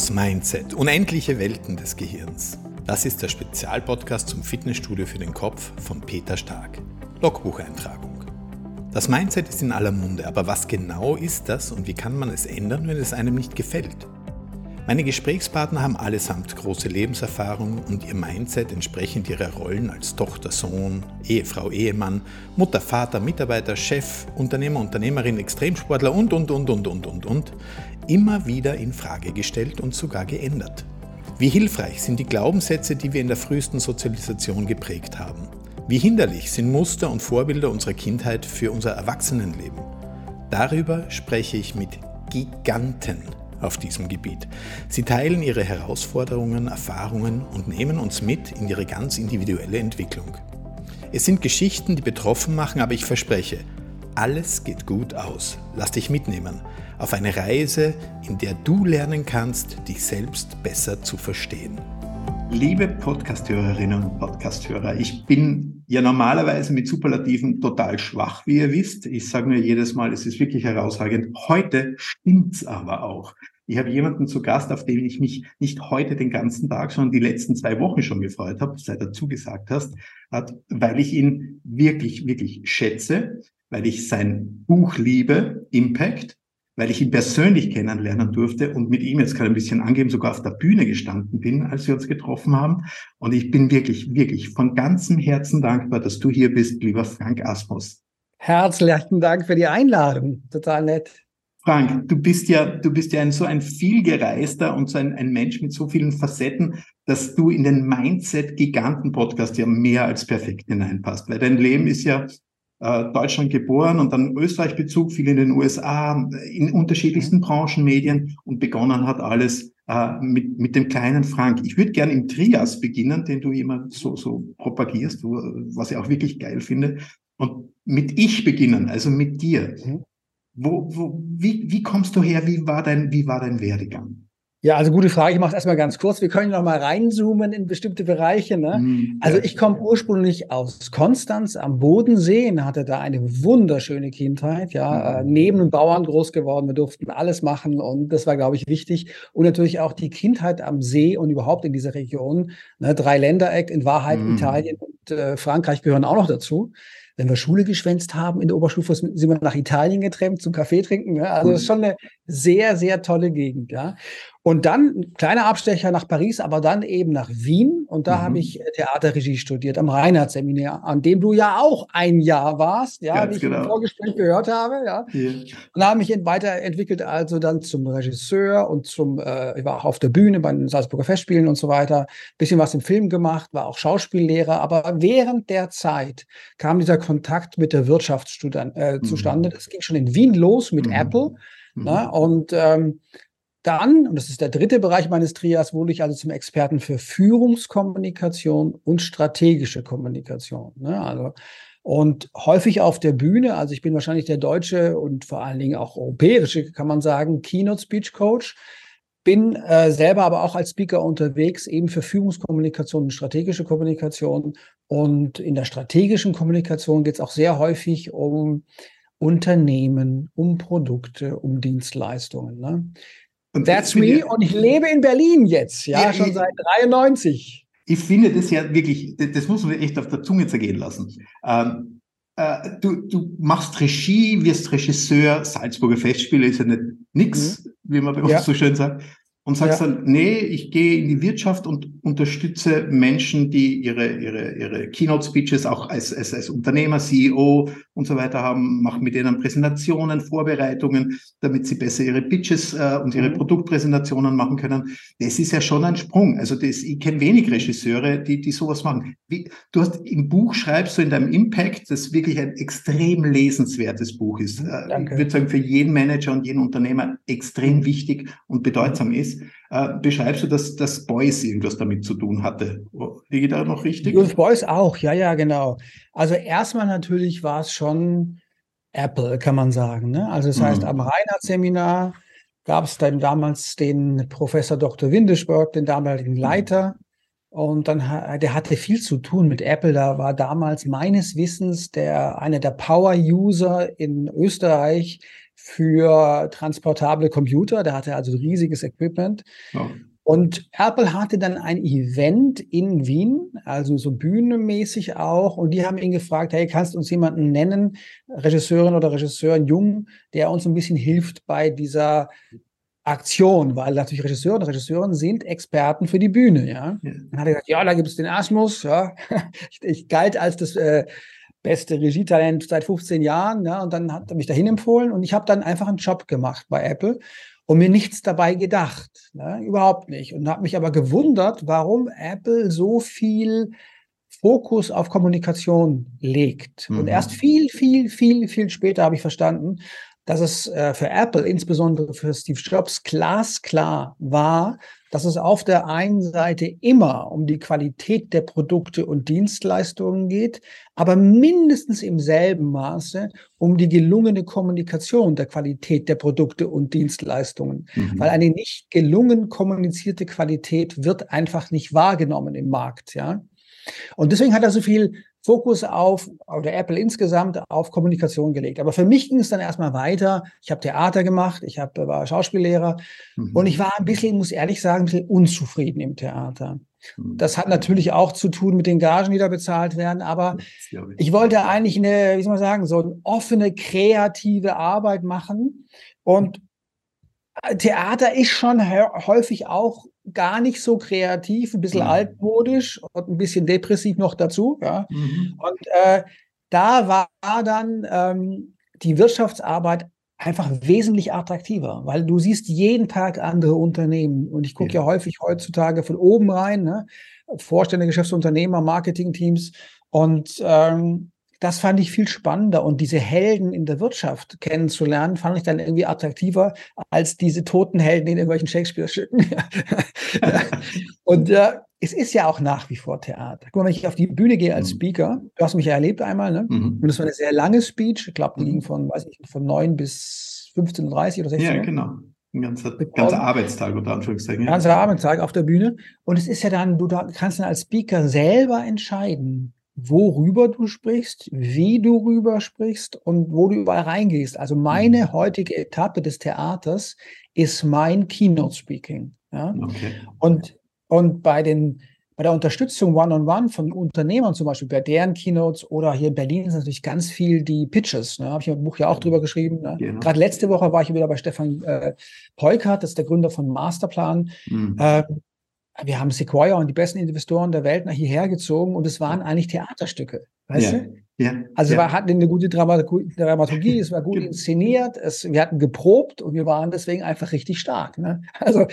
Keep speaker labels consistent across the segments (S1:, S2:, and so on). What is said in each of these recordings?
S1: Das Mindset. Unendliche Welten des Gehirns. Das ist der Spezialpodcast zum Fitnessstudio für den Kopf von Peter Stark. Logbucheintragung. Das Mindset ist in aller Munde, aber was genau ist das und wie kann man es ändern, wenn es einem nicht gefällt? Meine Gesprächspartner haben allesamt große Lebenserfahrung und ihr Mindset entsprechend ihrer Rollen als Tochter, Sohn, Ehefrau, Ehemann, Mutter, Vater, Mitarbeiter, Chef, Unternehmer, Unternehmerin, Extremsportler und, und, und, und, und, und, und, immer wieder in Frage gestellt und sogar geändert. Wie hilfreich sind die Glaubenssätze, die wir in der frühesten Sozialisation geprägt haben? Wie hinderlich sind Muster und Vorbilder unserer Kindheit für unser Erwachsenenleben? Darüber spreche ich mit Giganten auf diesem Gebiet. Sie teilen ihre Herausforderungen, Erfahrungen und nehmen uns mit in ihre ganz individuelle Entwicklung. Es sind Geschichten, die betroffen machen, aber ich verspreche, alles geht gut aus. Lass dich mitnehmen auf eine Reise, in der du lernen kannst, dich selbst besser zu verstehen. Liebe Podcasthörerinnen und Podcasthörer, ich bin ja normalerweise mit Superlativen total schwach, wie ihr wisst. Ich sage mir jedes Mal, es ist wirklich herausragend. Heute stimmt's aber auch. Ich habe jemanden zu Gast, auf den ich mich nicht heute den ganzen Tag, sondern die letzten zwei Wochen schon gefreut habe, seit er zugesagt hast, hat, weil ich ihn wirklich, wirklich schätze, weil ich sein Buch liebe, Impact, weil ich ihn persönlich kennenlernen durfte und mit ihm jetzt gerade ein bisschen angeben, sogar auf der Bühne gestanden bin, als wir uns getroffen haben. Und ich bin wirklich, wirklich von ganzem Herzen dankbar, dass du hier bist, lieber Frank Asmus.
S2: Herzlichen Dank für die Einladung. Total nett.
S1: Frank, du bist ja, du bist ja ein so ein vielgereister und so ein, ein Mensch mit so vielen Facetten, dass du in den Mindset-Giganten-Podcast ja mehr als perfekt hineinpasst. Weil dein Leben ist ja Deutschland geboren und dann Österreich-Bezug, viel in den USA, in unterschiedlichsten mhm. Branchen, Medien und begonnen hat alles äh, mit, mit dem kleinen Frank. Ich würde gerne im Trias beginnen, den du immer so, so propagierst, was ich auch wirklich geil finde. Und mit ich beginnen, also mit dir. Mhm. Wo, wo, wie, wie kommst du her? Wie war dein, wie war dein Werdegang?
S2: Ja, also gute Frage. Ich mache es erstmal ganz kurz. Wir können noch mal reinzoomen in bestimmte Bereiche. Ne? Mhm, also ich komme ursprünglich aus Konstanz am Bodensee und hatte da eine wunderschöne Kindheit. Ja, mhm. äh, neben einem Bauern groß geworden. Wir durften alles machen und das war, glaube ich, wichtig. Und natürlich auch die Kindheit am See und überhaupt in dieser Region. Ne? Drei Ländereck in Wahrheit mhm. Italien und äh, Frankreich gehören auch noch dazu wenn wir Schule geschwänzt haben in der Oberstufe, sind wir nach Italien getrennt zum Kaffee trinken. Ne? Also das ist schon eine sehr, sehr tolle Gegend. Ja. Und dann ein kleiner Abstecher nach Paris, aber dann eben nach Wien. Und da mhm. habe ich äh, Theaterregie studiert am Reinhardt-Seminar, an dem du ja auch ein Jahr warst, ja, Ganz wie ich genau. im Vorgespräch gehört habe. Ja. Yeah. Und da habe ich mich weiterentwickelt, also dann zum Regisseur und zum, äh, ich war auch auf der Bühne bei den Salzburger Festspielen und so weiter. Bisschen was im Film gemacht, war auch Schauspiellehrer. Aber während der Zeit kam dieser Kontakt mit der Wirtschaft äh, mhm. zustande. Es ging schon in Wien los mit mhm. Apple. Mhm. Na, ne? und ähm, dann, und das ist der dritte Bereich meines Trias, wurde ich also zum Experten für Führungskommunikation und strategische Kommunikation. Ne? Also, und häufig auf der Bühne, also ich bin wahrscheinlich der deutsche und vor allen Dingen auch europäische, kann man sagen, Keynote Speech Coach. Bin äh, selber aber auch als Speaker unterwegs, eben für Führungskommunikation und strategische Kommunikation. Und in der strategischen Kommunikation geht es auch sehr häufig um Unternehmen, um Produkte, um Dienstleistungen. Ne? Und That's me. Ja, und ich lebe in Berlin jetzt, ja, ja schon ich, seit 93.
S1: Ich finde das ja wirklich, das muss man echt auf der Zunge zergehen lassen. Ähm, äh, du, du machst Regie, wirst Regisseur, Salzburger Festspiele ist ja nicht nix, mhm. wie man bei uns ja. so schön sagt und sagst ja. dann, nee, ich gehe in die Wirtschaft und unterstütze Menschen, die ihre, ihre, ihre Keynote-Speeches auch als, als, als Unternehmer, CEO und so weiter haben, mache mit denen Präsentationen, Vorbereitungen, damit sie besser ihre Pitches äh, und ihre mhm. Produktpräsentationen machen können. Das ist ja schon ein Sprung. Also das, ich kenne wenig Regisseure, die, die sowas machen. Wie, du hast im Buch schreibst du in deinem Impact, das wirklich ein extrem lesenswertes Buch ist. Äh, Danke. Ich würde sagen, für jeden Manager und jeden Unternehmer extrem wichtig und bedeutsam ist äh, beschreibst du, dass das Boys irgendwas damit zu tun hatte. Liege da noch richtig?
S2: Judith Boys auch, ja, ja, genau. Also erstmal natürlich war es schon Apple, kann man sagen. Ne? Also das mhm. heißt, am Reinhardt-Seminar gab es dann damals den Professor Dr. Windesberg, den damaligen mhm. Leiter. Und dann, der hatte viel zu tun mit Apple. Da war damals meines Wissens der, einer der Power-User in Österreich für transportable Computer. Der hatte also riesiges Equipment. Ja. Und Apple hatte dann ein Event in Wien, also so bühnenmäßig auch. Und die haben ihn gefragt, hey, kannst du uns jemanden nennen, Regisseurin oder Regisseur, jung, der uns ein bisschen hilft bei dieser Aktion, weil natürlich Regisseure und Regisseurinnen sind Experten für die Bühne, ja. ja. Dann hat er gesagt, ja, da gibt es den Asmus, ja. ich, ich galt als das äh, beste Regietalent seit 15 Jahren, ja, und dann hat er mich dahin empfohlen und ich habe dann einfach einen Job gemacht bei Apple und mir nichts dabei gedacht, ne? überhaupt nicht. Und habe mich aber gewundert, warum Apple so viel Fokus auf Kommunikation legt. Mhm. Und erst viel, viel, viel, viel später habe ich verstanden, dass es äh, für Apple, insbesondere für Steve Jobs, glasklar war, dass es auf der einen Seite immer um die Qualität der Produkte und Dienstleistungen geht, aber mindestens im selben Maße um die gelungene Kommunikation der Qualität der Produkte und Dienstleistungen. Mhm. Weil eine nicht gelungen kommunizierte Qualität wird einfach nicht wahrgenommen im Markt, ja. Und deswegen hat er so viel Fokus auf, oder Apple insgesamt, auf Kommunikation gelegt. Aber für mich ging es dann erstmal weiter. Ich habe Theater gemacht, ich hab, war Schauspiellehrer mhm. und ich war ein bisschen, muss ehrlich sagen, ein bisschen unzufrieden im Theater. Mhm. Das hat natürlich auch zu tun mit den Gagen, die da bezahlt werden, aber ich. ich wollte eigentlich eine, wie soll man sagen, so eine offene, kreative Arbeit machen und Theater ist schon häufig auch gar nicht so kreativ, ein bisschen mhm. altmodisch und ein bisschen depressiv noch dazu. Ja. Mhm. Und äh, da war dann ähm, die Wirtschaftsarbeit einfach wesentlich attraktiver, weil du siehst jeden Tag andere Unternehmen. Und ich gucke ja. ja. häufig heutzutage von oben rein, ne? Vorstände, Geschäftsunternehmer, Marketingteams. Und ähm, das fand ich viel spannender und diese Helden in der Wirtschaft kennenzulernen, fand ich dann irgendwie attraktiver als diese toten Helden in irgendwelchen Shakespeare-Stücken. und äh, es ist ja auch nach wie vor Theater. Guck mal, wenn ich auf die Bühne gehe als mhm. Speaker, du hast mich ja erlebt einmal, ne? Mhm. Und es war eine sehr lange Speech, ich glaube, die ging mhm. von, weiß ich, von 9 bis 15.30 oder 16
S1: Ja, genau. Ein ganzer, ganzer Arbeitstag unter Anführungszeichen.
S2: Ja. Ganzer Arbeitstag auf der Bühne. Und es ist ja dann, du kannst dann als Speaker selber entscheiden, worüber du sprichst, wie du rüber sprichst und wo du überall reingehst. Also meine mhm. heutige Etappe des Theaters ist mein Keynote Speaking. Ja? Okay. Und, und bei den bei der Unterstützung One-on-One -on -one von Unternehmern zum Beispiel, bei deren Keynotes oder hier in Berlin ist natürlich ganz viel die Pitches. Ne? Habe ich im Buch ja auch drüber geschrieben. Ne? Genau. Gerade letzte Woche war ich wieder bei Stefan äh, Peukert, das ist der Gründer von Masterplan. Mhm. Äh, wir haben Sequoia und die besten Investoren der Welt nach hierher gezogen und es waren eigentlich Theaterstücke. Weißt ja. du? Ja. Also ja. wir hatten eine gute Dramaturgie, es war gut inszeniert, es, wir hatten geprobt und wir waren deswegen einfach richtig stark. Ne? Also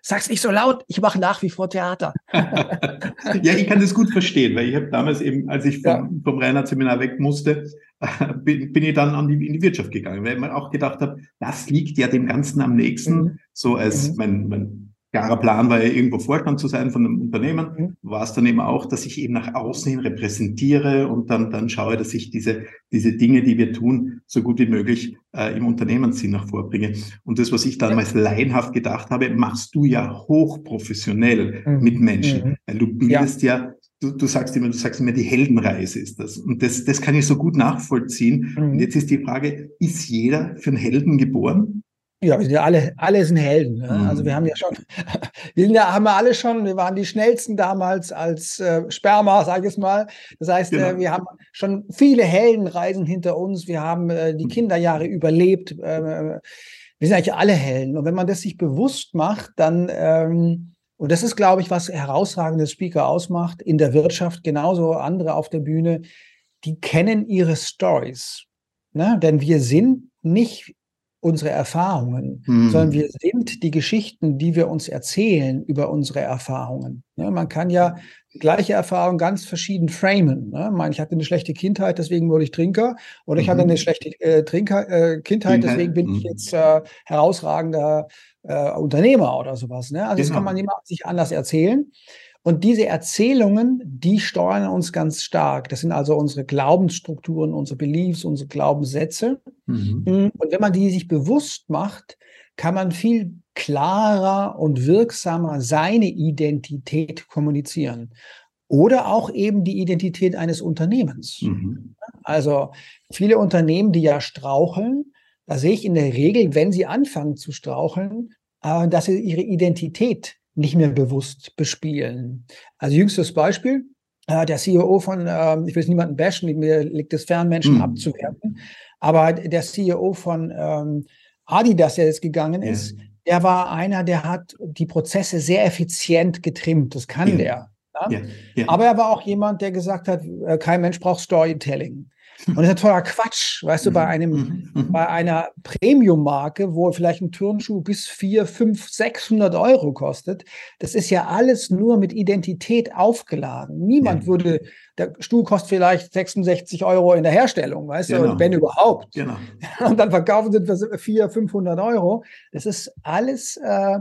S2: sag's nicht so laut, ich mache nach wie vor Theater.
S1: ja, ich kann das gut verstehen, weil ich habe damals eben, als ich vom, ja. vom Reinhard-Seminar weg musste, bin, bin ich dann an die, in die Wirtschaft gegangen, weil ich mir auch gedacht habe, das liegt ja dem Ganzen am nächsten, mhm. so als mhm. mein, mein klarer Plan war ja irgendwo Vorstand zu sein von einem Unternehmen, mhm. war es dann eben auch, dass ich eben nach außen hin repräsentiere und dann, dann schaue, dass ich diese, diese Dinge, die wir tun, so gut wie möglich äh, im Unternehmenssinn nach vorbringe. Und das, was ich damals laienhaft gedacht habe, machst du ja hochprofessionell mhm. mit Menschen, mhm. weil du bildest ja, ja du, du sagst immer, du sagst immer, die Heldenreise ist das. Und das, das kann ich so gut nachvollziehen. Mhm. Und jetzt ist die Frage, ist jeder für einen Helden geboren?
S2: Ja, wir sind ja alle, alle sind Helden. Ne? Mhm. Also wir haben ja schon, wir sind ja, haben wir alle schon, wir waren die schnellsten damals als äh, Sperma, sage ich es mal. Das heißt, äh, genau. äh, wir haben schon viele Heldenreisen hinter uns. Wir haben äh, die mhm. Kinderjahre überlebt. Äh, wir sind eigentlich alle Helden. Und wenn man das sich bewusst macht, dann, ähm, und das ist, glaube ich, was herausragende Speaker ausmacht, in der Wirtschaft genauso andere auf der Bühne, die kennen ihre Stories. Ne? Denn wir sind nicht unsere Erfahrungen, mhm. sondern wir sind die Geschichten, die wir uns erzählen über unsere Erfahrungen. Ja, man kann ja gleiche Erfahrung ganz verschieden framen. Ne? Ich, ich hatte eine schlechte Kindheit, deswegen wurde ich Trinker. Oder ich mhm. hatte eine schlechte äh, Trinker, äh, Kindheit, deswegen bin mhm. ich jetzt äh, herausragender äh, Unternehmer oder sowas. Ne? Also genau. das kann man immer sich anders erzählen. Und diese Erzählungen, die steuern uns ganz stark. Das sind also unsere Glaubensstrukturen, unsere Beliefs, unsere Glaubenssätze. Mhm. Mm, und wenn man die sich bewusst macht, kann man viel klarer und wirksamer seine Identität kommunizieren. Oder auch eben die Identität eines Unternehmens. Mhm. Also viele Unternehmen, die ja straucheln, da sehe ich in der Regel, wenn sie anfangen zu straucheln, äh, dass sie ihre Identität nicht mehr bewusst bespielen. Also jüngstes Beispiel, äh, der CEO von, äh, ich will es niemanden bashen, mir liegt es fern, Menschen mhm. abzuwerten, aber der CEO von ähm, Adidas, der jetzt gegangen ist, ja. der war einer, der hat die Prozesse sehr effizient getrimmt. Das kann ja. der. Ja? Ja. Aber er war auch jemand, der gesagt hat, äh, kein Mensch braucht Storytelling. Und das ist ein toller Quatsch, weißt du, bei mhm. einem, mhm. Mhm. bei einer Premium-Marke, wo vielleicht ein Turnschuh bis 4, 5, 600 Euro kostet, das ist ja alles nur mit Identität aufgeladen. Niemand ja. würde, der Stuhl kostet vielleicht 66 Euro in der Herstellung, weißt genau. du, wenn überhaupt. Genau. Und dann verkaufen sie für 400, 500 Euro. Das ist alles äh,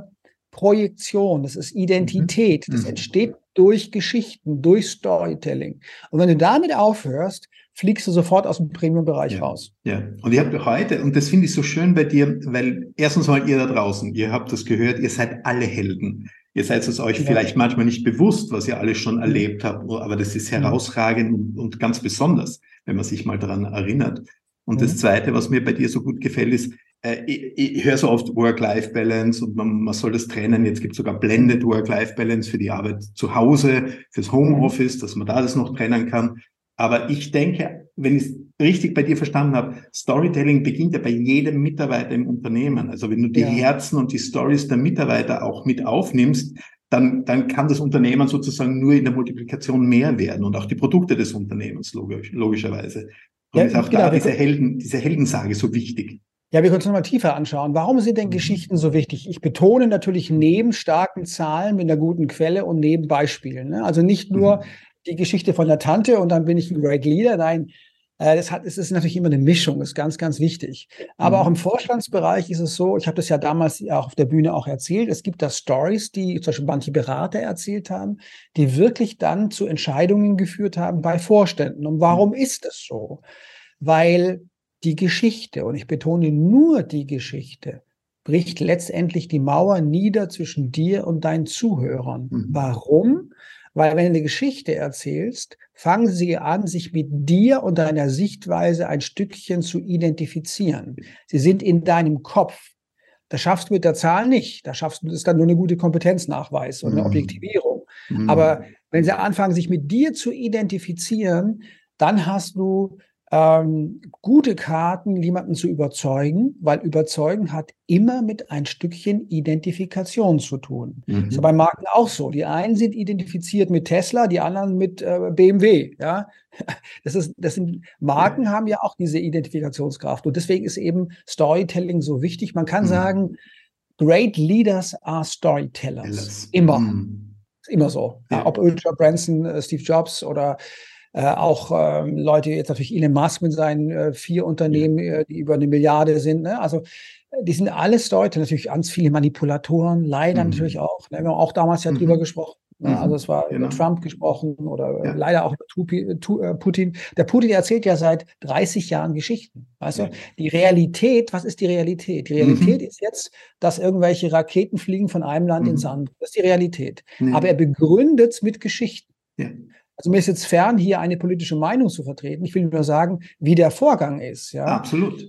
S2: Projektion, das ist Identität, das entsteht durch Geschichten, durch Storytelling. Und wenn du damit aufhörst, fliegst du sofort aus dem Premium-Bereich
S1: ja,
S2: raus.
S1: Ja, und ihr habt heute, und das finde ich so schön bei dir, weil erstens mal ihr da draußen, ihr habt das gehört, ihr seid alle Helden. Ihr seid es euch ja. vielleicht manchmal nicht bewusst, was ihr alles schon mhm. erlebt habt, aber das ist mhm. herausragend und, und ganz besonders, wenn man sich mal daran erinnert. Und mhm. das Zweite, was mir bei dir so gut gefällt, ist, äh, ich, ich höre so oft Work-Life-Balance und man, man soll das trennen. Jetzt gibt es sogar Blended Work-Life-Balance für die Arbeit zu Hause, fürs Homeoffice, dass man da das noch trennen kann. Aber ich denke, wenn ich es richtig bei dir verstanden habe, Storytelling beginnt ja bei jedem Mitarbeiter im Unternehmen. Also wenn du die ja. Herzen und die Stories der Mitarbeiter auch mit aufnimmst, dann, dann kann das Unternehmen sozusagen nur in der Multiplikation mehr werden und auch die Produkte des Unternehmens logisch, logischerweise. Und ja, ist auch genau, da diese, Helden, diese Heldensage so wichtig.
S2: Ja, wir können uns nochmal tiefer anschauen. Warum sind denn mhm. Geschichten so wichtig? Ich betone natürlich neben starken Zahlen mit einer guten Quelle und neben Beispielen. Ne? Also nicht nur, mhm die Geschichte von der Tante und dann bin ich ein Great Leader. Nein, äh, das hat, es ist natürlich immer eine Mischung, ist ganz, ganz wichtig. Aber mhm. auch im Vorstandsbereich ist es so, ich habe das ja damals auch auf der Bühne auch erzählt, es gibt da Stories, die zum Beispiel manche Berater erzählt haben, die wirklich dann zu Entscheidungen geführt haben bei Vorständen. Und warum mhm. ist es so? Weil die Geschichte, und ich betone nur die Geschichte, bricht letztendlich die Mauer nieder zwischen dir und deinen Zuhörern. Mhm. Warum? Weil wenn du eine Geschichte erzählst, fangen sie an, sich mit dir und deiner Sichtweise ein Stückchen zu identifizieren. Sie sind in deinem Kopf. Das schaffst du mit der Zahl nicht. Da schaffst du das dann nur eine gute Kompetenznachweis und eine mhm. Objektivierung. Mhm. Aber wenn sie anfangen, sich mit dir zu identifizieren, dann hast du ähm, gute Karten, jemanden zu überzeugen, weil überzeugen hat immer mit ein Stückchen Identifikation zu tun. Mhm. ist ja bei Marken auch so. Die einen sind identifiziert mit Tesla, die anderen mit äh, BMW. Ja, das ist, das sind Marken haben ja auch diese Identifikationskraft und deswegen ist eben Storytelling so wichtig. Man kann mhm. sagen, Great Leaders are Storytellers. Immer. Mhm. Immer so. Ja. ob Ultra Branson, äh, Steve Jobs oder äh, auch ähm, Leute, jetzt natürlich Elon Musk mit seinen äh, vier Unternehmen, äh, die über eine Milliarde sind. Ne? Also äh, die sind alles Leute, natürlich ganz viele Manipulatoren, leider mhm. natürlich auch. Ne? Wir haben auch damals ja mhm. drüber gesprochen. Ne? Mhm. Also es war genau. über Trump gesprochen oder äh, ja. leider auch über Putin. Der Putin erzählt ja seit 30 Jahren Geschichten. Weißt ja. du? Die Realität, was ist die Realität? Die Realität mhm. ist jetzt, dass irgendwelche Raketen fliegen von einem Land ins mhm. andere. Das ist die Realität. Aber er begründet es mit Geschichten. Ja. Also mir ist jetzt fern, hier eine politische Meinung zu vertreten. Ich will nur sagen, wie der Vorgang ist. Ja?
S1: Absolut.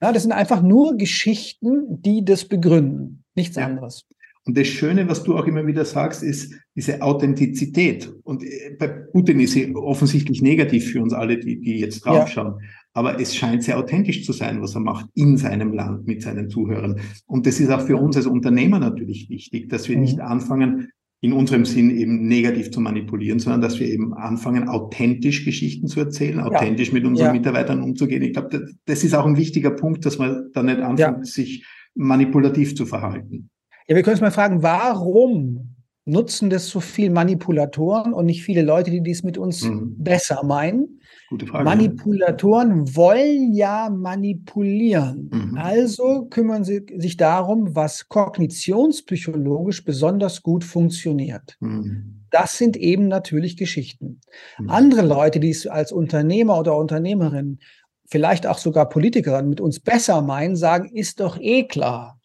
S2: Ja, das sind einfach nur Geschichten, die das begründen, nichts ja. anderes.
S1: Und das Schöne, was du auch immer wieder sagst, ist diese Authentizität. Und äh, bei Putin ist sie offensichtlich negativ für uns alle, die, die jetzt draufschauen. Ja. Aber es scheint sehr authentisch zu sein, was er macht in seinem Land mit seinen Zuhörern. Und das ist auch für uns als Unternehmer natürlich wichtig, dass wir mhm. nicht anfangen, in unserem Sinn eben negativ zu manipulieren, sondern dass wir eben anfangen, authentisch Geschichten zu erzählen, authentisch ja. mit unseren ja. Mitarbeitern umzugehen. Ich glaube, das, das, ist auch ein wichtiger Punkt, dass man da nicht anfängt, ja. sich manipulativ zu verhalten.
S2: Ja, wir können uns mal fragen, warum nutzen das so viel Manipulatoren und nicht viele Leute, die dies mit uns mhm. besser meinen? Gute Frage. Manipulatoren wollen ja manipulieren. Mhm. Also kümmern sie sich darum, was kognitionspsychologisch besonders gut funktioniert. Mhm. Das sind eben natürlich Geschichten. Mhm. Andere Leute, die es als Unternehmer oder Unternehmerin, vielleicht auch sogar Politikerin mit uns besser meinen, sagen, ist doch eh klar.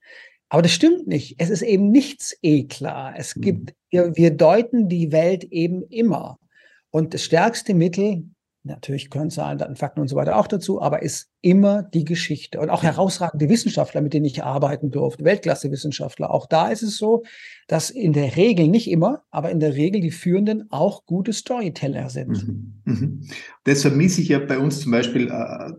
S2: Aber das stimmt nicht. Es ist eben nichts eh klar. Es gibt, mhm. wir, wir deuten die Welt eben immer. Und das stärkste Mittel Natürlich können Zahlen, Daten, Fakten und so weiter auch dazu, aber ist immer die Geschichte. Und auch herausragende Wissenschaftler, mit denen ich arbeiten durfte, Weltklasse-Wissenschaftler. Auch da ist es so, dass in der Regel, nicht immer, aber in der Regel die Führenden auch gute Storyteller sind. Mhm.
S1: Mhm. Das vermisse ich ja bei uns zum Beispiel äh,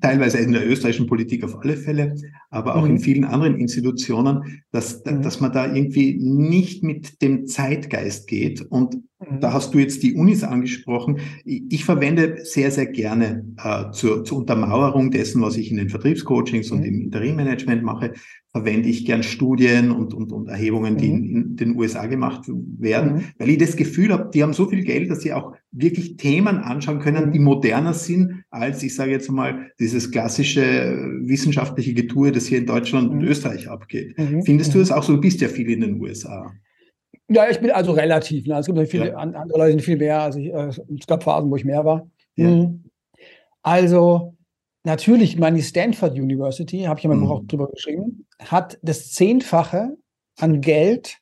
S1: teilweise in der österreichischen Politik auf alle Fälle, aber auch mhm. in vielen anderen Institutionen, dass, mhm. dass man da irgendwie nicht mit dem Zeitgeist geht. Und. Da hast du jetzt die Unis angesprochen. Ich, verwende sehr, sehr gerne äh, zur, zur Untermauerung dessen, was ich in den Vertriebscoachings und mhm. im Interimmanagement mache, verwende ich gern Studien und, und, und Erhebungen, die in, mhm. in, den USA gemacht werden, mhm. weil ich das Gefühl habe, die haben so viel Geld, dass sie auch wirklich Themen anschauen können, die moderner sind als, ich sage jetzt mal, dieses klassische wissenschaftliche Getue, das hier in Deutschland und Österreich abgeht. Findest du es auch so? Du bist ja viel in den USA.
S2: Ja, ich bin also relativ. Ne? Es gibt viele ja. andere Leute, die viel mehr. Also ich, äh, es gab Phasen, wo ich mehr war. Ja. Mhm. Also natürlich, meine Stanford University, habe ich ja mein mhm. Buch auch drüber geschrieben, hat das Zehnfache an Geld,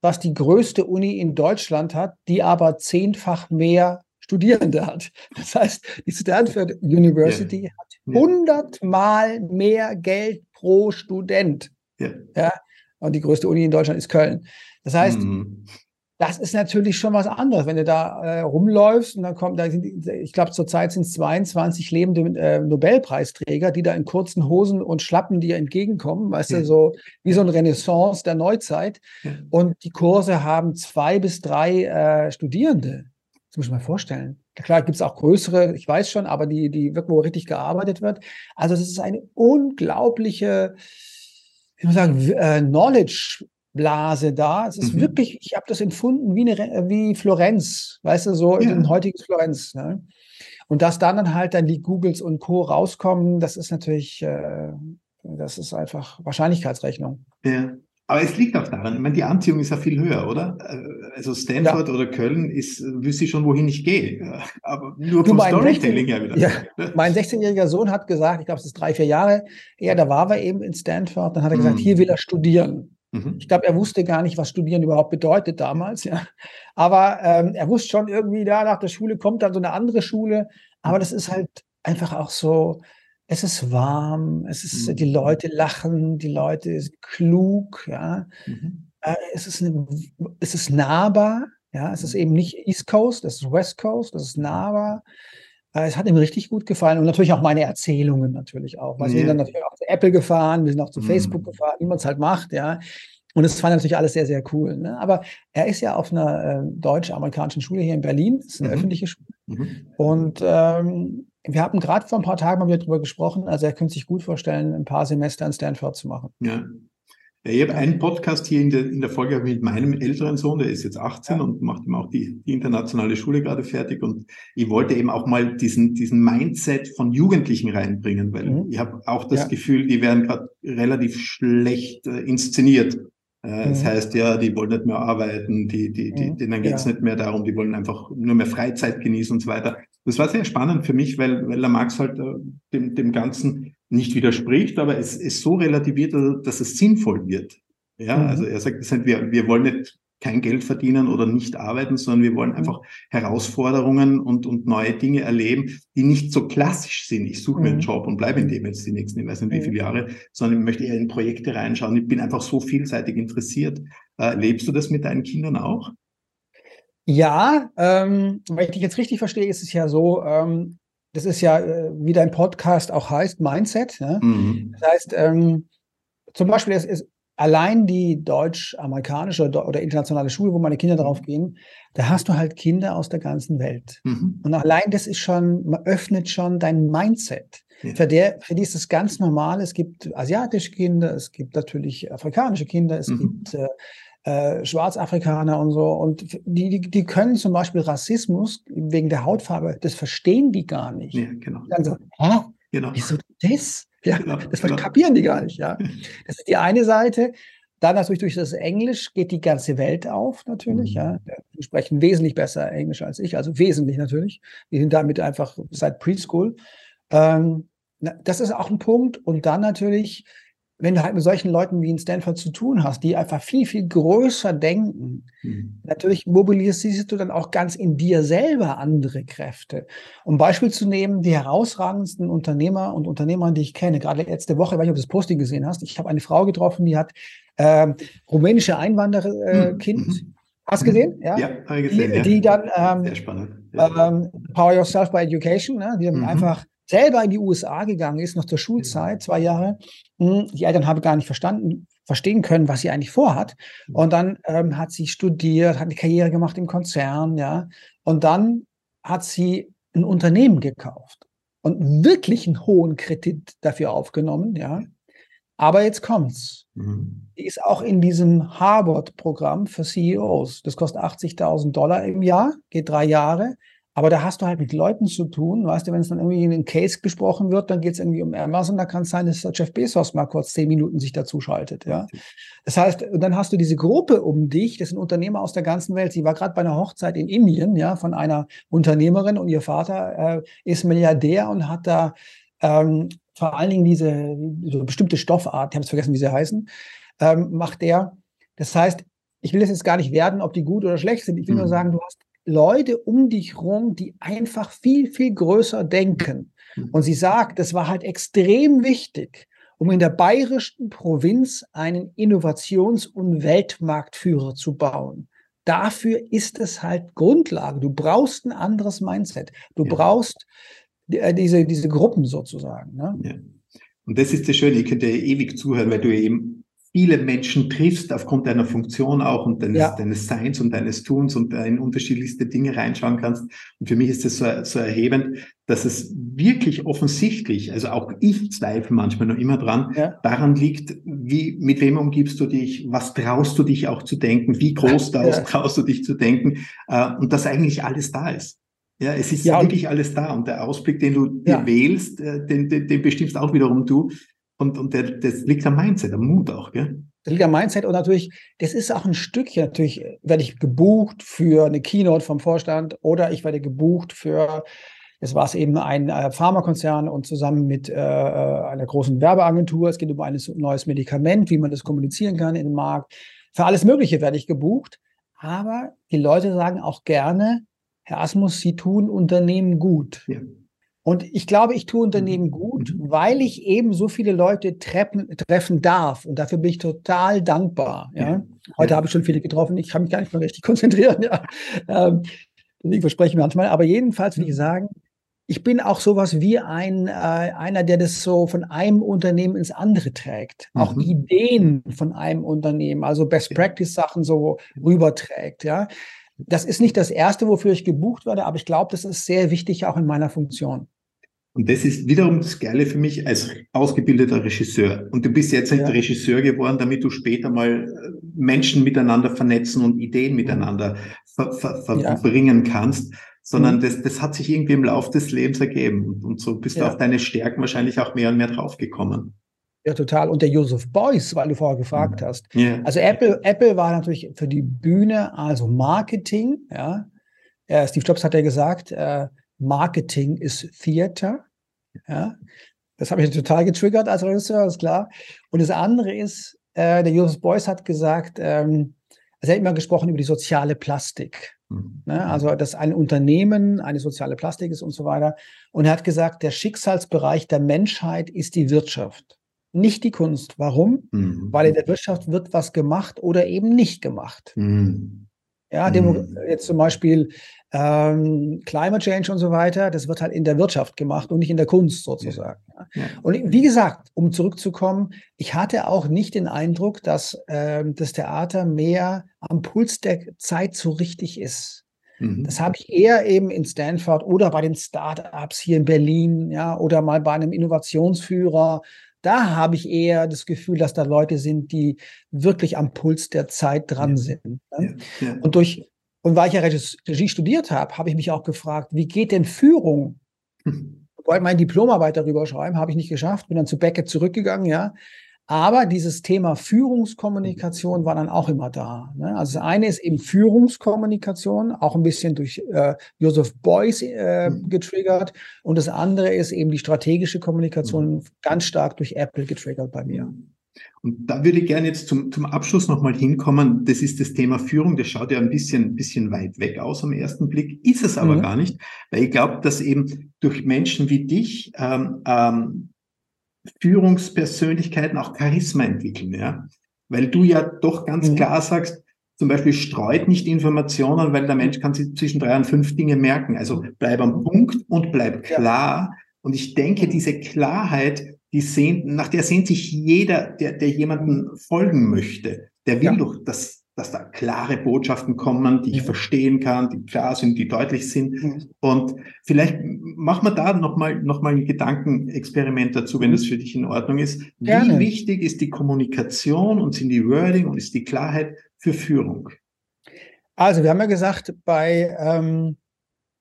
S2: was die größte Uni in Deutschland hat, die aber zehnfach mehr Studierende hat. Das heißt, die Stanford University ja. hat hundertmal mehr Geld pro Student. Ja. ja. Und die größte Uni in Deutschland ist Köln. Das heißt, mhm. das ist natürlich schon was anderes, wenn du da äh, rumläufst und dann kommt, da sind, ich glaube, zurzeit sind es 22 lebende äh, Nobelpreisträger, die da in kurzen Hosen und Schlappen dir entgegenkommen, weißt ja. du, so wie so ein Renaissance der Neuzeit. Ja. Und die Kurse haben zwei bis drei äh, Studierende. Das muss ich mal vorstellen. Klar gibt es auch größere, ich weiß schon, aber die, die wirklich, wo richtig gearbeitet wird. Also, das ist eine unglaubliche, ich muss sagen, äh, Knowledge Blase da. Es ist mhm. wirklich, ich habe das empfunden wie, eine, wie Florenz, weißt du, so ja. ein heutiges Florenz. Ne? Und dass dann, dann halt dann die Googles und Co. rauskommen, das ist natürlich, äh, das ist einfach Wahrscheinlichkeitsrechnung.
S1: Ja. Aber es liegt auch daran, ich meine, die Anziehung ist ja viel höher, oder? Äh, also Stanford ja. oder Köln ist, wüsste ich schon, wohin ich gehe. Aber nur du, vom Storytelling
S2: 16, her wieder. Ja, mein 16-jähriger Sohn hat gesagt, ich glaube, es ist drei, vier Jahre, er, da war er eben in Stanford, dann hat er gesagt, mhm. hier will er studieren. Mhm. Ich glaube, er wusste gar nicht, was Studieren überhaupt bedeutet damals, ja. Aber ähm, er wusste schon irgendwie, da nach der Schule kommt dann so eine andere Schule. Aber das ist halt einfach auch so, es ist warm, es ist, mhm. die Leute lachen, die Leute sind klug, ja. Mhm. Äh, es, ist eine, es ist nahbar, ja. Es ist mhm. eben nicht East Coast, es ist West Coast, es ist nahbar. Äh, es hat ihm richtig gut gefallen und natürlich auch meine Erzählungen natürlich auch. Wir sind dann natürlich auch zu Apple gefahren, wir sind auch zu mm. Facebook gefahren, wie man es halt macht, ja. Und es war natürlich alles sehr, sehr cool. Ne? Aber er ist ja auf einer äh, deutsch-amerikanischen Schule hier in Berlin, das ist eine mhm. öffentliche Schule. Mhm. Und ähm, wir haben gerade vor ein paar Tagen mal wieder darüber gesprochen, also er könnte sich gut vorstellen, ein paar Semester in Stanford zu machen.
S1: Ja. Ja, ich habe einen Podcast hier in der, in der Folge mit meinem älteren Sohn, der ist jetzt 18 ja. und macht ihm auch die, die internationale Schule gerade fertig. Und ich wollte eben auch mal diesen, diesen Mindset von Jugendlichen reinbringen, weil mhm. ich habe auch das ja. Gefühl, die werden gerade relativ schlecht äh, inszeniert. Äh, mhm. Das heißt ja, die wollen nicht mehr arbeiten, die, die, die, mhm. denen geht es nicht mehr darum, die wollen einfach nur mehr Freizeit genießen und so weiter. Das war sehr spannend für mich, weil, weil der Max halt äh, dem, dem Ganzen nicht widerspricht, aber es ist so relativiert, dass es sinnvoll wird. Ja, mhm. also er sagt, wir, wir wollen nicht kein Geld verdienen oder nicht arbeiten, sondern wir wollen mhm. einfach Herausforderungen und, und neue Dinge erleben, die nicht so klassisch sind. Ich suche mir einen mhm. Job und bleibe in dem jetzt die nächsten, ich weiß nicht wie viele Jahre, sondern ich möchte eher in Projekte reinschauen. Ich bin einfach so vielseitig interessiert. Äh, lebst du das mit deinen Kindern auch?
S2: Ja, ähm, wenn ich dich jetzt richtig verstehe, ist es ja so, ähm, das ist ja, äh, wie dein Podcast auch heißt, Mindset. Ne? Mhm. Das heißt, ähm, zum Beispiel ist, ist allein die deutsch-amerikanische oder internationale Schule, wo meine Kinder drauf gehen, da hast du halt Kinder aus der ganzen Welt. Mhm. Und allein das ist schon, man öffnet schon dein Mindset. Ja. Für, der, für die ist es ganz normal. Es gibt asiatische Kinder, es gibt natürlich afrikanische Kinder, es mhm. gibt äh, äh, Schwarzafrikaner und so. Und die, die, die können zum Beispiel Rassismus wegen der Hautfarbe, das verstehen die gar nicht. Ja, genau. Dann so, hä? Genau. Wieso das? Ja, genau, das genau. kapieren die gar nicht. Ja. Das ist die eine Seite. Dann natürlich durch das Englisch geht die ganze Welt auf, natürlich. Mhm. Ja. Die sprechen wesentlich besser Englisch als ich, also wesentlich natürlich. Die sind damit einfach seit Preschool. Ähm, das ist auch ein Punkt. Und dann natürlich wenn du halt mit solchen Leuten wie in Stanford zu tun hast, die einfach viel, viel größer denken, mhm. natürlich mobilisierst du dann auch ganz in dir selber andere Kräfte. Um Beispiel zu nehmen, die herausragendsten Unternehmer und Unternehmer, die ich kenne, gerade letzte Woche, ich weiß nicht, ob du das Posting gesehen hast, ich habe eine Frau getroffen, die hat äh, rumänische Einwandererkind. Äh, mhm. Hast du gesehen?
S1: Ja, ja habe ich gesehen.
S2: Die, ja. die dann ähm, Sehr spannend. Ja. Ähm, Power Yourself by Education, ne? die dann mhm. einfach selber in die USA gegangen ist, noch zur Schulzeit, zwei Jahre. Hm, die Eltern haben gar nicht verstanden, verstehen können, was sie eigentlich vorhat. Und dann ähm, hat sie studiert, hat eine Karriere gemacht im Konzern, ja. Und dann hat sie ein Unternehmen gekauft und wirklich einen hohen Kredit dafür aufgenommen, ja. Aber jetzt kommt's. Mhm. Die ist auch in diesem Harvard-Programm für CEOs. Das kostet 80.000 Dollar im Jahr, geht drei Jahre. Aber da hast du halt mit Leuten zu tun, weißt du, wenn es dann irgendwie in einem Case besprochen wird, dann geht es irgendwie um Amazon, da kann es sein, dass Jeff Bezos mal kurz zehn Minuten sich dazu schaltet, ja. Das heißt, dann hast du diese Gruppe um dich, das sind Unternehmer aus der ganzen Welt. Sie war gerade bei einer Hochzeit in Indien, ja, von einer Unternehmerin und ihr Vater äh, ist Milliardär und hat da ähm, vor allen Dingen diese so bestimmte Stoffart, ich habe es vergessen, wie sie heißen, ähm, macht der. Das heißt, ich will das jetzt gar nicht werden, ob die gut oder schlecht sind. Ich will mhm. nur sagen, du hast Leute um dich rum, die einfach viel, viel größer denken. Mhm. Und sie sagt, das war halt extrem wichtig, um in der bayerischen Provinz einen Innovations- und Weltmarktführer zu bauen. Dafür ist es halt Grundlage. Du brauchst ein anderes Mindset. Du ja. brauchst äh, diese, diese Gruppen sozusagen. Ne? Ja.
S1: Und das ist das Schöne, ich könnte ewig zuhören, weil du eben viele Menschen triffst aufgrund deiner Funktion auch und deines, ja. deines Seins und deines Tuns und in unterschiedlichste Dinge reinschauen kannst. Und für mich ist das so, so erhebend, dass es wirklich offensichtlich, also auch ich zweifle manchmal noch immer dran, ja. daran liegt, wie, mit wem umgibst du dich, was traust du dich auch zu denken, wie groß ja. traust du dich zu denken, äh, und dass eigentlich alles da ist. Ja, es ist ja, wirklich alles da und der Ausblick, den du dir wählst, äh, den, den, den bestimmst auch wiederum du. Und, und der, das liegt am Mindset, am Mut auch, gell?
S2: Das liegt am Mindset und natürlich, das ist auch ein Stückchen, natürlich werde ich gebucht für eine Keynote vom Vorstand oder ich werde gebucht für, es war es eben ein äh, Pharmakonzern und zusammen mit äh, äh, einer großen Werbeagentur, es geht um ein neues Medikament, wie man das kommunizieren kann in den Markt. Für alles Mögliche werde ich gebucht, aber die Leute sagen auch gerne, Herr Asmus, Sie tun Unternehmen gut. Ja. Und ich glaube, ich tue Unternehmen mhm. gut, mhm. weil ich eben so viele Leute treffen, treffen darf. Und dafür bin ich total dankbar. Ja? Heute ja. habe ich schon viele getroffen. Ich kann mich gar nicht mehr richtig konzentrieren. Ja. Ähm, ich verspreche manchmal. Aber jedenfalls will ich mhm. sagen, ich bin auch sowas wie ein, äh, einer, der das so von einem Unternehmen ins andere trägt. Mhm. Auch Ideen von einem Unternehmen, also Best Practice Sachen so rüberträgt. Ja. Das ist nicht das erste, wofür ich gebucht werde, aber ich glaube, das ist sehr wichtig auch in meiner Funktion.
S1: Und das ist wiederum das Geile für mich als ausgebildeter Regisseur. Und du bist jetzt nicht ja. Regisseur geworden, damit du später mal äh, Menschen miteinander vernetzen und Ideen miteinander ver ver verbringen ja. kannst, sondern mhm. das, das hat sich irgendwie im Laufe des Lebens ergeben. Und, und so bist ja. du auf deine Stärken wahrscheinlich auch mehr und mehr draufgekommen.
S2: Ja, total. Und der Joseph Beuys, weil du vorher gefragt mhm. hast. Ja. Also Apple, Apple war natürlich für die Bühne, also Marketing, ja. Steve Jobs hat ja gesagt, äh, Marketing ist Theater. Ja, das habe ich total getriggert als Regisseur, ist klar. Und das andere ist, äh, der Joseph Beuys hat gesagt, ähm, also er hat immer gesprochen über die soziale Plastik. Mhm. Ne? Also, dass ein Unternehmen eine soziale Plastik ist und so weiter. Und er hat gesagt, der Schicksalsbereich der Menschheit ist die Wirtschaft, nicht die Kunst. Warum? Mhm. Weil in der Wirtschaft wird was gemacht oder eben nicht gemacht. Mhm. Ja, Demo mhm. jetzt zum Beispiel ähm, Climate Change und so weiter, das wird halt in der Wirtschaft gemacht und nicht in der Kunst sozusagen. Ja. Ja. Und wie gesagt, um zurückzukommen, ich hatte auch nicht den Eindruck, dass äh, das Theater mehr am Puls der Zeit so richtig ist. Mhm. Das habe ich eher eben in Stanford oder bei den Startups hier in Berlin, ja, oder mal bei einem Innovationsführer da habe ich eher das Gefühl, dass da Leute sind, die wirklich am Puls der Zeit dran sind. Ne? Ja, ja. Und durch und weil ich ja Regie studiert habe, habe ich mich auch gefragt, wie geht denn Führung? Ich wollte meine Diplomarbeit darüber schreiben, habe ich nicht geschafft, bin dann zu Beckett zurückgegangen, ja. Aber dieses Thema Führungskommunikation war dann auch immer da. Ne? Also das eine ist eben Führungskommunikation, auch ein bisschen durch äh, Joseph Beuys äh, mhm. getriggert. Und das andere ist eben die strategische Kommunikation, mhm. ganz stark durch Apple getriggert bei mir.
S1: Und da würde ich gerne jetzt zum, zum Abschluss nochmal hinkommen. Das ist das Thema Führung. Das schaut ja ein bisschen, bisschen weit weg aus am ersten Blick, ist es aber mhm. gar nicht, weil ich glaube, dass eben durch Menschen wie dich ähm, ähm, Führungspersönlichkeiten auch Charisma entwickeln, ja. Weil du ja doch ganz mhm. klar sagst, zum Beispiel streut nicht Informationen, weil der Mensch kann sich zwischen drei und fünf Dinge merken. Also bleib am Punkt und bleib klar. Ja. Und ich denke, diese Klarheit, die sehnt, nach der sehnt sich jeder, der, der jemanden folgen möchte. Der will ja. doch, dass, dass da klare Botschaften kommen, die ich verstehen kann, die klar sind, die deutlich sind. Mhm. Und vielleicht machen wir da nochmal noch mal ein Gedankenexperiment dazu, wenn das für dich in Ordnung ist. Gerne. Wie wichtig ist die Kommunikation und sind die Wording und ist die Klarheit für Führung?
S2: Also, wir haben ja gesagt, bei ähm,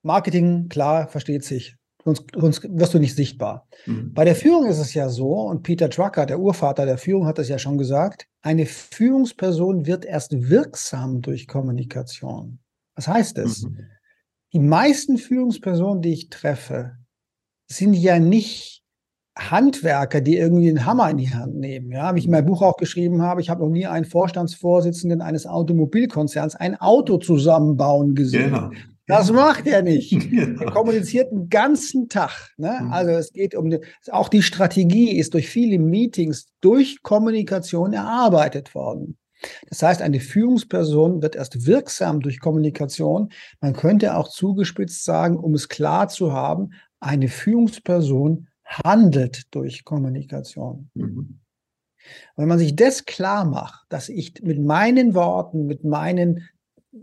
S2: Marketing, klar, versteht sich. Sonst, sonst wirst du nicht sichtbar. Mhm. Bei der Führung ist es ja so, und Peter Drucker, der Urvater der Führung, hat das ja schon gesagt, eine Führungsperson wird erst wirksam durch Kommunikation. Was heißt es? Mhm. Die meisten Führungspersonen, die ich treffe, sind ja nicht Handwerker, die irgendwie einen Hammer in die Hand nehmen. Ja, wie ich in meinem Buch auch geschrieben habe, ich habe noch nie einen Vorstandsvorsitzenden eines Automobilkonzerns ein Auto zusammenbauen gesehen. Genau. Das macht er nicht. Genau. Er kommuniziert den ganzen Tag. Ne? Mhm. Also es geht um, die, auch die Strategie ist durch viele Meetings, durch Kommunikation erarbeitet worden. Das heißt, eine Führungsperson wird erst wirksam durch Kommunikation. Man könnte auch zugespitzt sagen, um es klar zu haben, eine Führungsperson handelt durch Kommunikation. Mhm. Wenn man sich das klar macht, dass ich mit meinen Worten, mit meinen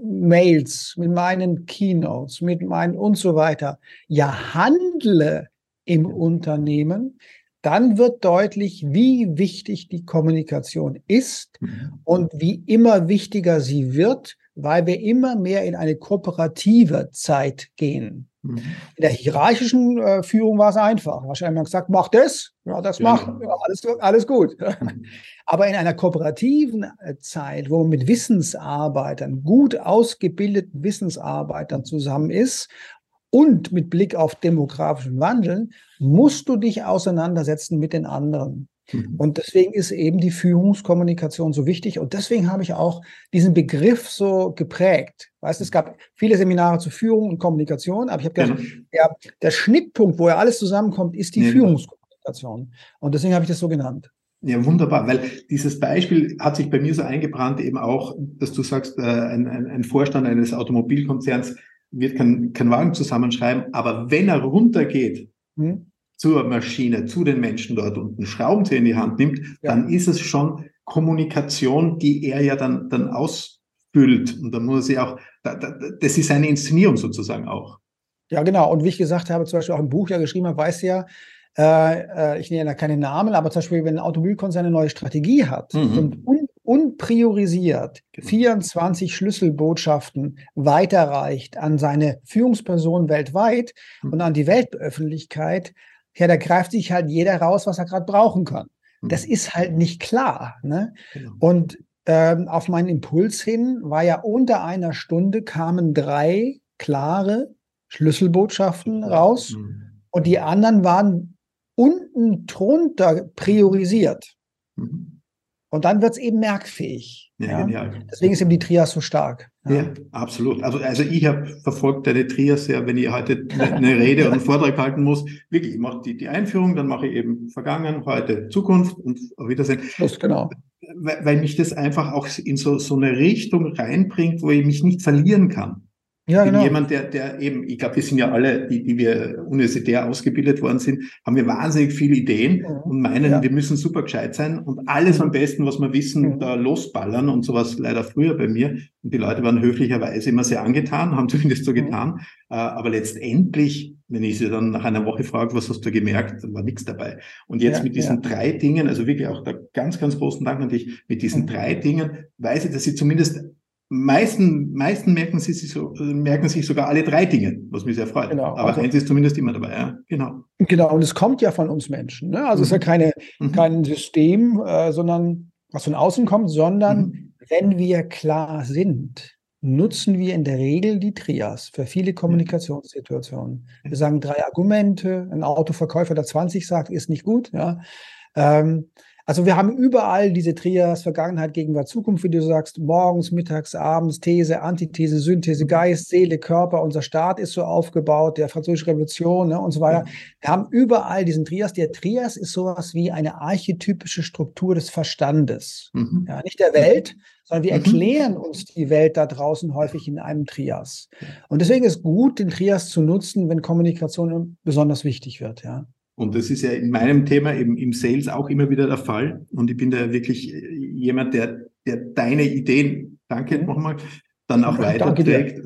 S2: Mails, mit meinen Keynotes, mit meinen und so weiter, ja handle im Unternehmen, dann wird deutlich, wie wichtig die Kommunikation ist mhm. und wie immer wichtiger sie wird, weil wir immer mehr in eine kooperative Zeit gehen. In der hierarchischen äh, Führung war es einfach. Wahrscheinlich man gesagt, mach das, ja, das genau. macht, ja, alles, alles gut. Aber in einer kooperativen äh, Zeit, wo man mit Wissensarbeitern, gut ausgebildeten Wissensarbeitern zusammen ist und mit Blick auf demografischen Wandel, musst du dich auseinandersetzen mit den anderen. Mhm. Und deswegen ist eben die Führungskommunikation so wichtig. Und deswegen habe ich auch diesen Begriff so geprägt. Weißt du, es gab viele Seminare zur Führung und Kommunikation, aber ich habe gesagt, ja. der, der, Schnittpunkt, wo ja alles zusammenkommt, ist die ja. Führungskommunikation. Und deswegen habe ich das so genannt.
S1: Ja, wunderbar, weil dieses Beispiel hat sich bei mir so eingebrannt, eben auch, dass du sagst, äh, ein, ein, ein Vorstand eines Automobilkonzerns wird keinen kein Wagen zusammenschreiben, aber wenn er runtergeht, hm zur Maschine, zu den Menschen dort unten Schraubenzieher in die Hand nimmt, ja. dann ist es schon Kommunikation, die er ja dann, dann ausfüllt. Und dann muss er auch, das ist eine Inszenierung sozusagen auch.
S2: Ja, genau. Und wie ich gesagt habe, zum Beispiel auch im Buch ja geschrieben habe, weiß ja, äh, äh, ich nenne ja keine Namen, aber zum Beispiel, wenn ein Automobilkonzern eine neue Strategie hat mhm. und un unpriorisiert genau. 24 Schlüsselbotschaften weiterreicht an seine Führungspersonen weltweit mhm. und an die Weltöffentlichkeit, ja, da greift sich halt jeder raus, was er gerade brauchen kann. Mhm. Das ist halt nicht klar. Ne? Genau. Und ähm, auf meinen Impuls hin war ja unter einer Stunde kamen drei klare Schlüsselbotschaften raus mhm. und die anderen waren unten drunter priorisiert. Mhm. Und dann wird es eben merkfähig. Ja, ja. Deswegen ist eben die Trias so stark.
S1: Ja, ja absolut. Also, also ich habe verfolgt deine Trias ja, wenn ich heute eine Rede oder einen Vortrag halten muss. Wirklich, ich mache die, die Einführung, dann mache ich eben Vergangen, heute, Zukunft und auf Wiedersehen.
S2: Das genau.
S1: Weil, weil mich das einfach auch in so, so eine Richtung reinbringt, wo ich mich nicht verlieren kann. Ja, ich bin genau. jemand, der, der eben, ich glaube, wir sind ja alle, die, die wir universitär ausgebildet worden sind, haben wir wahnsinnig viele Ideen ja. und meinen, ja. wir müssen super gescheit sein und alles am besten, was wir wissen, ja. da losballern und sowas leider früher bei mir. Und die Leute waren höflicherweise immer sehr angetan, haben zumindest so getan. Äh, aber letztendlich, wenn ich sie dann nach einer Woche frage, was hast du gemerkt, dann war nichts dabei. Und jetzt mit diesen drei Dingen, also wirklich auch da ganz, ganz großen Dank an dich, mit diesen drei Dingen weiß ich, dass sie zumindest meisten, meisten merken, sie sich so, merken sich sogar alle drei Dinge, was mich sehr freut. Genau, Aber also, eins ist zumindest immer dabei, ja. Genau.
S2: Genau, und es kommt ja von uns Menschen. Ne? Also mhm. es ist ja mhm. keine, mhm. kein System, äh, sondern was von außen kommt, sondern mhm. wenn wir klar sind, nutzen wir in der Regel die Trias für viele Kommunikationssituationen. Wir sagen drei Argumente, ein Autoverkäufer, der 20 sagt, ist nicht gut, ja. Ähm, Also wir haben überall diese Trias, Vergangenheit, Gegenwart, Zukunft, wie du sagst, morgens, mittags, abends, These, Antithese, Synthese, Geist, Seele, Körper. Unser Staat ist so aufgebaut, der Französische Revolution ne, und so weiter. Wir haben überall diesen Trias. Der Trias ist sowas wie eine archetypische Struktur des Verstandes. Mhm. Ja, nicht der Welt, sondern wir mhm. erklären uns die Welt da draußen häufig in einem Trias. Und deswegen ist gut, den Trias zu nutzen, wenn Kommunikation besonders wichtig wird. Ja.
S1: Und das ist ja in meinem Thema eben im Sales auch immer wieder der Fall. Und ich bin da wirklich jemand, der, der deine Ideen, danke mhm. nochmal, dann auch weiterträgt,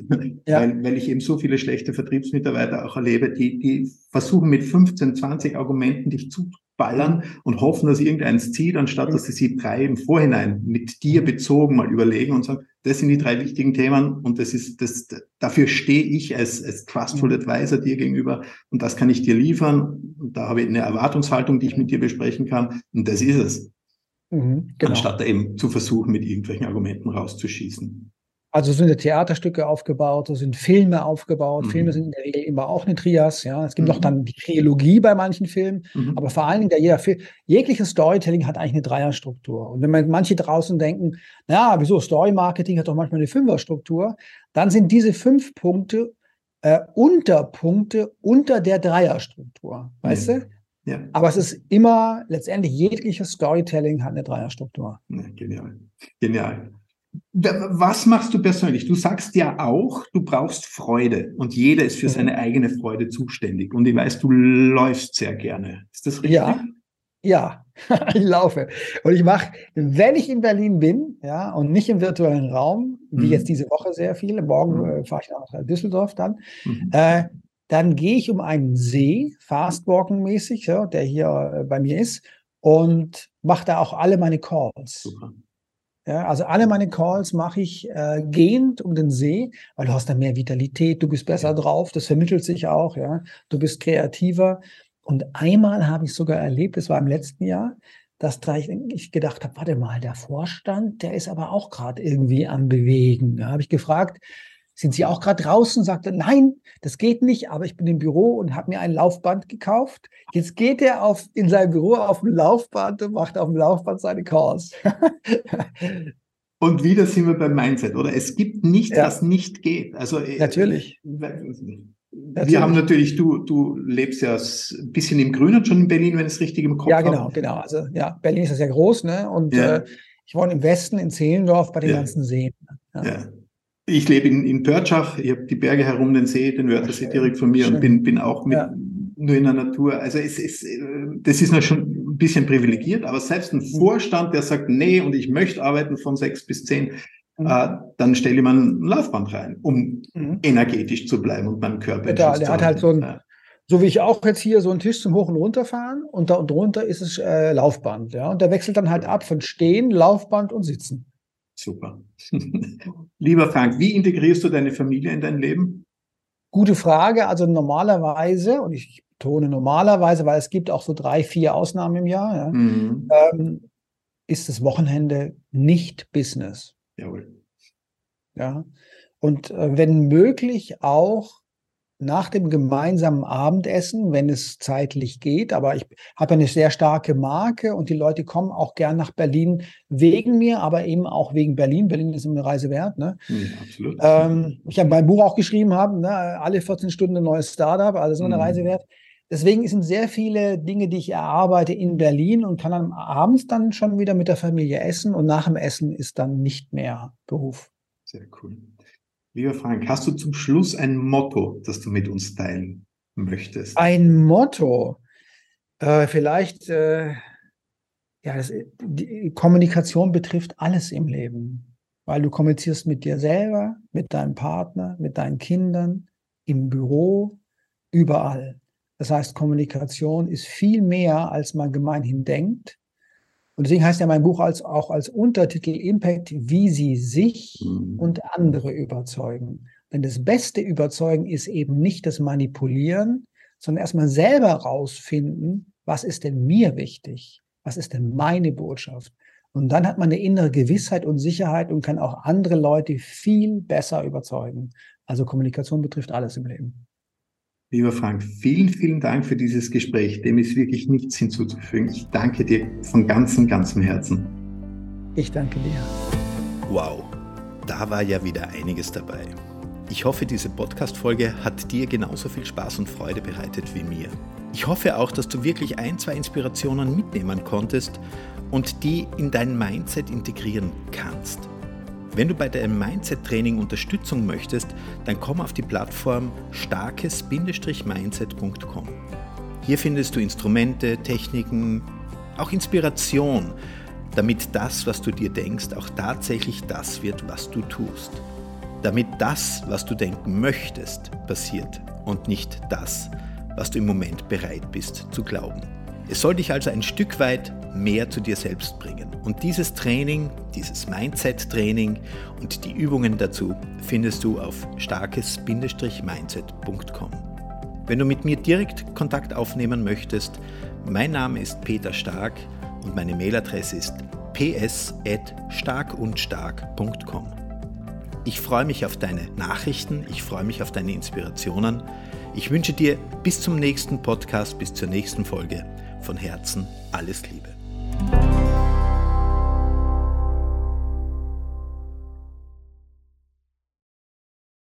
S1: ja. weil, weil ich eben so viele schlechte Vertriebsmitarbeiter auch erlebe, die, die versuchen mit 15, 20 Argumenten dich zu ballern und hoffen, dass irgendeins zieht, anstatt dass sie sich drei im Vorhinein mit dir bezogen mal überlegen und sagen, das sind die drei wichtigen Themen und das ist das, dafür stehe ich als, als Trustful Advisor dir gegenüber und das kann ich dir liefern und da habe ich eine Erwartungshaltung, die ich mit dir besprechen kann und das ist es. Mhm, genau. Anstatt da eben zu versuchen, mit irgendwelchen Argumenten rauszuschießen.
S2: Also sind Theaterstücke aufgebaut, so sind Filme aufgebaut. Mhm. Filme sind in der Regel immer auch eine Trias. Ja, es gibt mhm. noch dann die Trilogie bei manchen Filmen, mhm. aber vor allen Dingen der jeder Film, jegliches Storytelling hat eigentlich eine Dreierstruktur. Und wenn man manche draußen denken, na, wieso Story Marketing hat doch manchmal eine Fünferstruktur, dann sind diese fünf Punkte äh, Unterpunkte unter der Dreierstruktur, weißt du? Ja. Aber es ist immer letztendlich jegliches Storytelling hat eine Dreierstruktur.
S1: Ja, genial, genial. Was machst du persönlich? Du sagst ja auch, du brauchst Freude und jeder ist für mhm. seine eigene Freude zuständig. Und ich weiß, du läufst sehr gerne. Ist das richtig?
S2: Ja, ja, ich laufe. Und ich mache, wenn ich in Berlin bin, ja, und nicht im virtuellen Raum, wie mhm. jetzt diese Woche sehr viele, morgen mhm. äh, fahre ich nach Düsseldorf dann, mhm. äh, dann gehe ich um einen See, Fastwalken-mäßig, ja, der hier äh, bei mir ist, und mache da auch alle meine Calls. Super. Ja, also alle meine Calls mache ich äh, gehend um den See, weil du hast da mehr Vitalität, du bist besser drauf, das vermittelt sich auch, ja. Du bist kreativer. Und einmal habe ich sogar erlebt, das war im letzten Jahr, dass ich gedacht habe, warte mal, der Vorstand, der ist aber auch gerade irgendwie am Bewegen. Da habe ich gefragt, sind Sie auch gerade draußen? Sagte, nein, das geht nicht, aber ich bin im Büro und habe mir ein Laufband gekauft. Jetzt geht er auf, in sein Büro auf dem Laufband und macht auf dem Laufband seine Calls.
S1: und wieder sind wir beim Mindset, oder? Es gibt nichts, ja. was nicht geht. Also
S2: äh, natürlich.
S1: Wir haben natürlich, du, du lebst ja ein bisschen im Grünen schon in Berlin, wenn es richtig im Kopf
S2: Ja, genau, habe. genau. Also ja, Berlin ist ja sehr groß, ne? Und ja. äh, ich wohne im Westen in Zehlendorf bei den ja. ganzen Seen.
S1: Ja. ja. Ich lebe in, in Pörtschach, ich habe die Berge herum, den See, den Wörthersee direkt von mir Schön. und bin, bin auch mit, ja. nur in der Natur. Also es ist, das ist noch schon ein bisschen privilegiert, aber selbst ein mhm. Vorstand, der sagt, nee, und ich möchte arbeiten von sechs bis zehn, mhm. äh, dann stelle ich mal ein Laufband rein, um mhm. energetisch zu bleiben und meinen Körper
S2: ja, Der hat halt so ein, ja. so wie ich auch jetzt hier, so einen Tisch zum Hoch- und Runterfahren und da und drunter ist es äh, Laufband, ja. Und der wechselt dann halt ab von Stehen, Laufband und Sitzen.
S1: Super. Lieber Frank, wie integrierst du deine Familie in dein Leben?
S2: Gute Frage. Also normalerweise, und ich betone normalerweise, weil es gibt auch so drei, vier Ausnahmen im Jahr, ja, mhm. ähm, ist das Wochenende nicht Business. Jawohl. Ja. Und äh, wenn möglich auch nach dem gemeinsamen Abendessen, wenn es zeitlich geht. Aber ich habe eine sehr starke Marke und die Leute kommen auch gern nach Berlin wegen mir, aber eben auch wegen Berlin. Berlin ist immer eine Reise wert. Ne? Ja, absolut. Ähm, ich habe mein Buch auch geschrieben, haben ne? alle 14 Stunden ein neues Startup, also ist immer eine mhm. Reise wert. Deswegen sind sehr viele Dinge, die ich erarbeite in Berlin und kann dann abends dann schon wieder mit der Familie essen und nach dem Essen ist dann nicht mehr Beruf.
S1: Sehr cool. Lieber Frank, hast du zum Schluss ein Motto, das du mit uns teilen möchtest?
S2: Ein Motto. Äh, vielleicht, äh, ja, das, die Kommunikation betrifft alles im Leben, weil du kommunizierst mit dir selber, mit deinem Partner, mit deinen Kindern, im Büro, überall. Das heißt, Kommunikation ist viel mehr, als man gemeinhin denkt. Und deswegen heißt ja mein Buch als, auch als Untertitel Impact, wie sie sich mhm. und andere überzeugen. Denn das beste Überzeugen ist eben nicht das Manipulieren, sondern erstmal selber rausfinden, was ist denn mir wichtig? Was ist denn meine Botschaft? Und dann hat man eine innere Gewissheit und Sicherheit und kann auch andere Leute viel besser überzeugen. Also Kommunikation betrifft alles im Leben.
S3: Lieber Frank, vielen, vielen Dank für dieses Gespräch. Dem ist wirklich nichts hinzuzufügen. Ich danke dir von ganzem, ganzem Herzen.
S2: Ich danke dir.
S1: Wow, da war ja wieder einiges dabei. Ich hoffe, diese Podcast-Folge hat dir genauso viel Spaß und Freude bereitet wie mir. Ich hoffe auch, dass du wirklich ein, zwei Inspirationen mitnehmen konntest und die in dein Mindset integrieren kannst. Wenn du bei deinem Mindset-Training Unterstützung möchtest, dann komm auf die Plattform starkes-mindset.com. Hier findest du Instrumente, Techniken, auch Inspiration, damit das, was du dir denkst, auch tatsächlich das wird, was du tust. Damit das, was du denken möchtest, passiert und nicht das, was du im Moment bereit bist zu glauben. Es soll dich also ein Stück weit mehr zu dir selbst bringen. Und dieses Training, dieses Mindset-Training und die Übungen dazu findest du auf starkes-mindset.com. Wenn du mit mir direkt Kontakt aufnehmen möchtest, mein Name ist Peter Stark und meine Mailadresse ist ps.starkundstark.com. Ich freue mich auf deine Nachrichten, ich freue mich auf deine Inspirationen. Ich wünsche dir bis zum nächsten Podcast, bis zur nächsten Folge von Herzen alles Liebe. Bye.